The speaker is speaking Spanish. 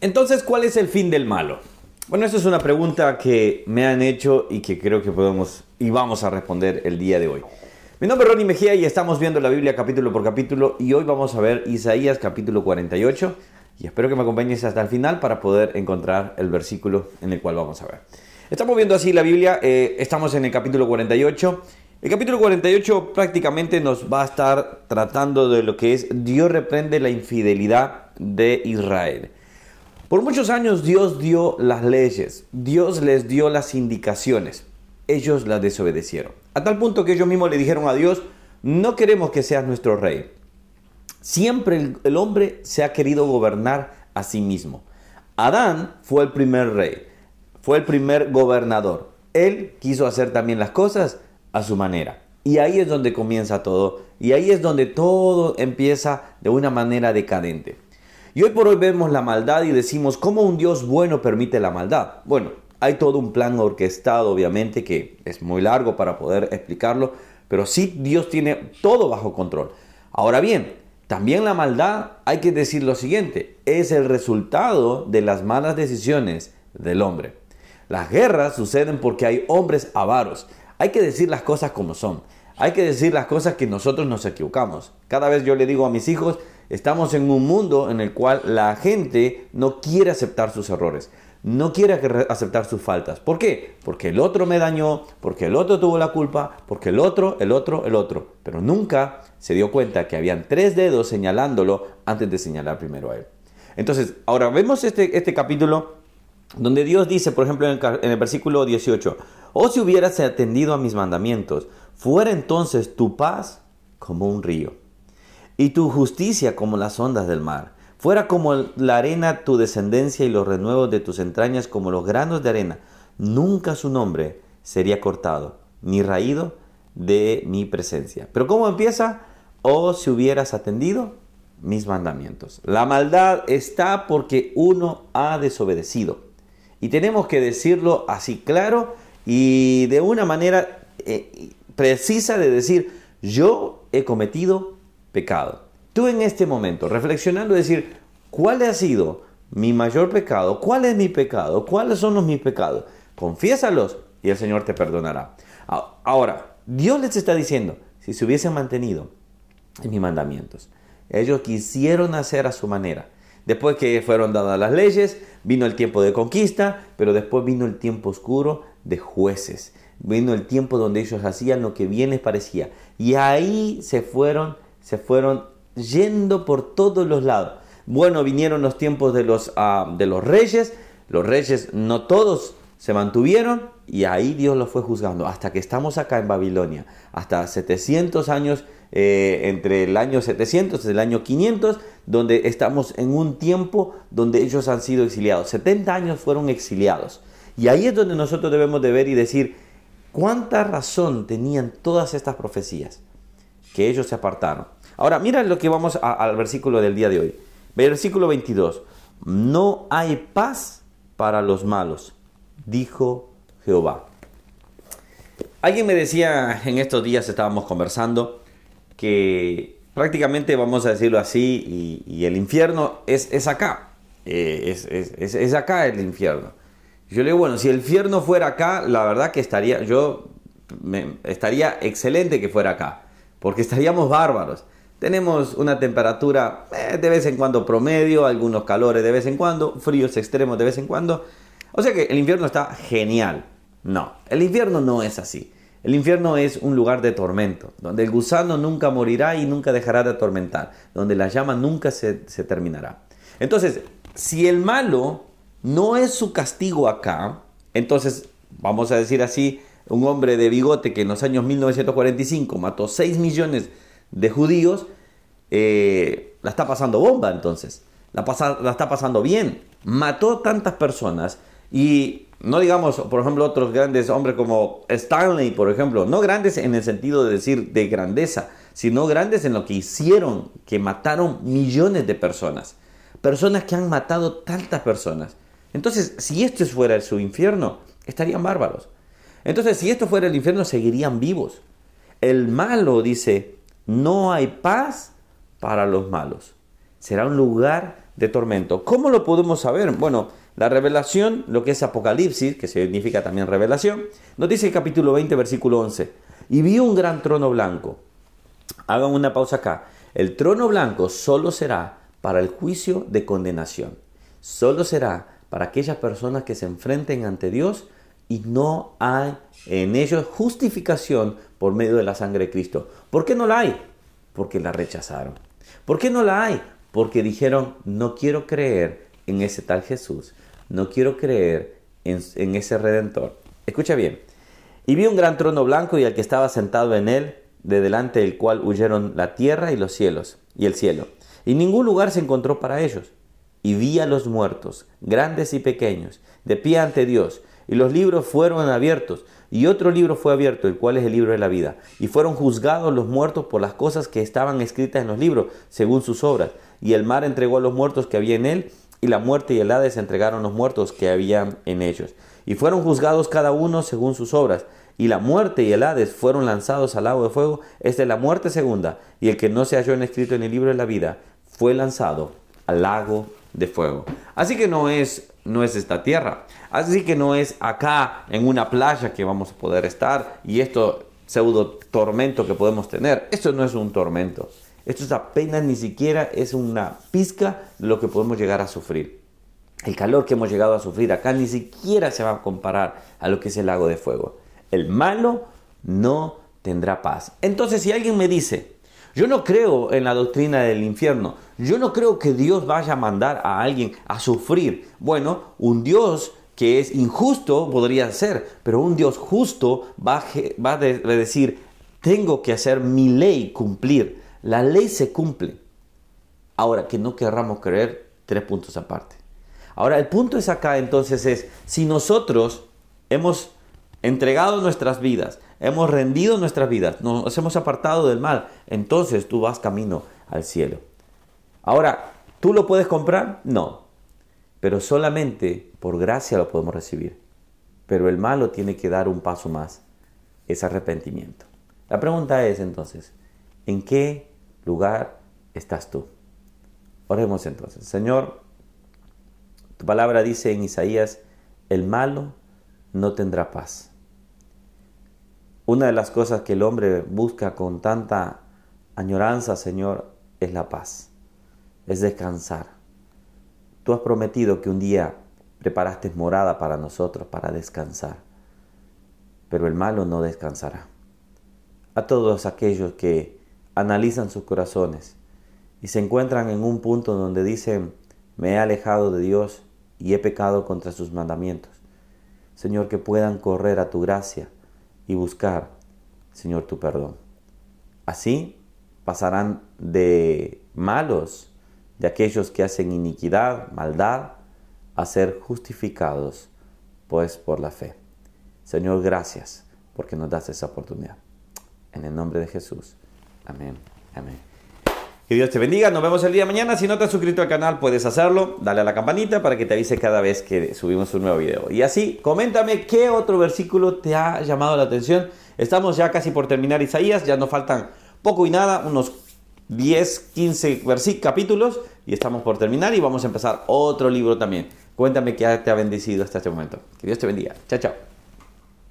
Entonces, ¿cuál es el fin del malo? Bueno, esa es una pregunta que me han hecho y que creo que podemos y vamos a responder el día de hoy. Mi nombre es Ronnie Mejía y estamos viendo la Biblia capítulo por capítulo y hoy vamos a ver Isaías capítulo 48 y espero que me acompañes hasta el final para poder encontrar el versículo en el cual vamos a ver. Estamos viendo así la Biblia, eh, estamos en el capítulo 48. El capítulo 48 prácticamente nos va a estar tratando de lo que es Dios reprende la infidelidad de Israel. Por muchos años Dios dio las leyes, Dios les dio las indicaciones, ellos las desobedecieron. A tal punto que ellos mismos le dijeron a Dios, no queremos que seas nuestro rey. Siempre el, hombre se ha querido gobernar a sí mismo. Adán fue el primer rey, fue el primer gobernador. Él quiso hacer también las cosas a su manera. Y ahí es donde comienza todo. Y ahí es donde todo empieza de una manera decadente. Y hoy por hoy vemos la maldad y decimos, ¿cómo un Dios bueno permite la maldad? Bueno, hay todo un plan orquestado, obviamente, que es muy largo para poder explicarlo, pero sí Dios tiene todo bajo control. Ahora bien, también la maldad, hay que decir lo siguiente, es el resultado de las malas decisiones del hombre. Las guerras suceden porque hay hombres avaros. Hay que decir las cosas como son. Hay que decir las cosas que nosotros nos equivocamos. Cada vez yo le digo a mis hijos, Estamos en un mundo en el cual la gente no quiere aceptar sus errores, no quiere aceptar sus faltas. ¿Por qué? Porque el otro me dañó, porque el otro tuvo la culpa, porque el otro, el otro, el otro. Pero nunca se dio cuenta que habían tres dedos señalándolo antes de señalar primero a él. Entonces, ahora vemos este, este capítulo donde Dios dice, por ejemplo, en el, en el versículo 18, o si hubieras atendido a mis mandamientos, fuera entonces tu paz como un río y tu justicia como las ondas del mar. Fuera como la arena tu descendencia y los renuevos de tus entrañas como los granos de arena. Nunca su nombre sería cortado, ni raído de mi presencia. Pero ¿cómo empieza? O oh, si hubieras atendido mis mandamientos. La maldad está porque uno ha desobedecido. Y tenemos que decirlo así claro y de una manera eh, precisa de decir, yo he cometido pecado. Tú en este momento, reflexionando, decir, ¿cuál ha sido mi mayor pecado? ¿Cuál es mi pecado? ¿Cuáles son los mis pecados? Confiésalos y el Señor te perdonará. Ahora, Dios les está diciendo, si se hubiesen mantenido en mis mandamientos, ellos quisieron hacer a su manera. Después que fueron dadas las leyes, vino el tiempo de conquista, pero después vino el tiempo oscuro de jueces. Vino el tiempo donde ellos hacían lo que bien les parecía. Y ahí se fueron se fueron yendo por todos los lados. Bueno, vinieron los tiempos de los, ah, de los reyes, los reyes no todos se mantuvieron y ahí Dios los fue juzgando hasta que estamos acá en Babilonia, hasta 700 años, eh, entre el año 700 y el año 500, donde estamos en un tiempo donde ellos han sido exiliados. 70 años fueron exiliados. Y ahí es donde nosotros debemos de ver y decir, ¿cuánta razón tenían todas estas profecías? Que ellos se apartaron. Ahora, mira lo que vamos al versículo del día de hoy. Versículo 22. No hay paz para los malos, dijo Jehová. Alguien me decía en estos días, estábamos conversando, que prácticamente, vamos a decirlo así, y, el infierno es, es acá. Eh, es, es, acá el infierno. Yo le digo, bueno, si el infierno fuera acá, la verdad que estaría, yo me, estaría excelente que fuera acá, porque estaríamos bárbaros. Tenemos una temperatura eh, de vez en cuando promedio, algunos calores de vez en cuando, fríos extremos de vez en cuando. O sea que el infierno está genial. No, el infierno no es así. El infierno es un lugar de tormento, donde el gusano nunca morirá y nunca dejará de atormentar, donde la llama nunca se, se terminará. Entonces, si el malo no es su castigo acá, entonces, vamos a decir así, un hombre de bigote que en los años 1945 mató 6 millones de judíos, eh, la está pasando bomba entonces. La, la está pasando bien. Mató tantas personas y no digamos, por ejemplo, otros grandes hombres como Stanley, por ejemplo, no grandes en el sentido de decir de grandeza, sino grandes en lo que hicieron, que mataron millones de personas. Personas que han matado tantas personas. Entonces, si esto fuera su infierno, estarían bárbaros. Entonces, si esto fuera el infierno, seguirían vivos. El malo, dice, no hay paz para los malos. Será un lugar de tormento. ¿Cómo lo podemos saber? Bueno, la revelación, lo que es Apocalipsis, que significa también revelación, nos dice el capítulo 20, versículo 11. Y vio un gran trono blanco. Hagan una pausa acá. El trono blanco solo será para el juicio de condenación. Solo será para aquellas personas que se enfrenten ante Dios y no hay en ellos justificación por medio de la sangre de Cristo. ¿Por qué no la hay? Porque la rechazaron. ¿Por qué no la hay? Porque dijeron, no quiero creer en ese tal Jesús, no quiero creer en, ese redentor. Escucha bien. Y vi un gran trono blanco y al que estaba sentado en él, de delante del cual huyeron la tierra y los cielos y el cielo. Y ningún lugar se encontró para ellos. Y vi a los muertos, grandes y pequeños, de pie ante Dios, y los libros fueron abiertos, y otro libro fue abierto, el cual es el libro de la vida. Y fueron juzgados los muertos por las cosas que estaban escritas en los libros, según sus obras. Y el mar entregó a los muertos que había en él, y la muerte y el Hades entregaron los muertos que había en ellos. Y fueron juzgados cada uno según sus obras. Y la muerte y el Hades fueron lanzados al lago de fuego. Esta es la muerte segunda. Y el que no se halló en escrito en el libro de la vida fue lanzado al lago de fuego. Así que no es, no es esta tierra. Así que no es acá en una playa que vamos a poder estar y esto pseudo tormento que podemos tener. Esto no es un tormento. Esto es apenas ni siquiera es una pizca de lo que podemos llegar a sufrir. El calor que hemos llegado a sufrir acá ni siquiera se va a comparar a lo que es el lago de fuego. El malo no tendrá paz. Entonces si alguien me dice, yo no creo en la doctrina del infierno. Yo no creo que Dios vaya a mandar a alguien a sufrir. Bueno, un Dios que es injusto podría ser, pero un Dios justo va a, decir, tengo que hacer mi ley cumplir. La ley se cumple. Ahora, que no querramos creer, tres puntos aparte. Ahora, el punto es acá entonces es, si nosotros hemos entregado nuestras vidas, hemos rendido nuestras vidas, nos hemos apartado del mal, entonces tú vas camino al cielo. Ahora, ¿tú lo puedes comprar? No, pero solamente por gracia lo podemos recibir. Pero el malo tiene que dar un paso más, es arrepentimiento. La pregunta es entonces, ¿en qué lugar estás tú? Oremos entonces. Señor, tu palabra dice en Isaías, el malo no tendrá paz. Una de las cosas que el hombre busca con tanta añoranza, Señor, es la paz, es descansar. Tú has prometido que un día preparaste morada para nosotros, para descansar, pero el malo no descansará. A todos aquellos que analizan sus corazones y se encuentran en un punto donde dicen, me he alejado de Dios y he pecado contra sus mandamientos. Señor, que puedan correr a tu gracia y buscar, Señor, tu perdón. Así pasarán de malos, de aquellos que hacen iniquidad, maldad, a ser justificados, pues por la fe. Señor, gracias porque nos das esa oportunidad. En el nombre de Jesús. Amén. Amén. Que Dios te bendiga. Nos vemos el día de mañana. Si no te has suscrito al canal, puedes hacerlo. Dale a la campanita para que te avise cada vez que subimos un nuevo video. Y así, coméntame qué otro versículo te ha llamado la atención. Estamos ya casi por terminar Isaías. Ya nos faltan poco y nada, unos 10, 15 versículos, capítulos. Y estamos por terminar y vamos a empezar otro libro también. Cuéntame qué te ha bendecido hasta este momento. Que Dios te bendiga. Chao, chao.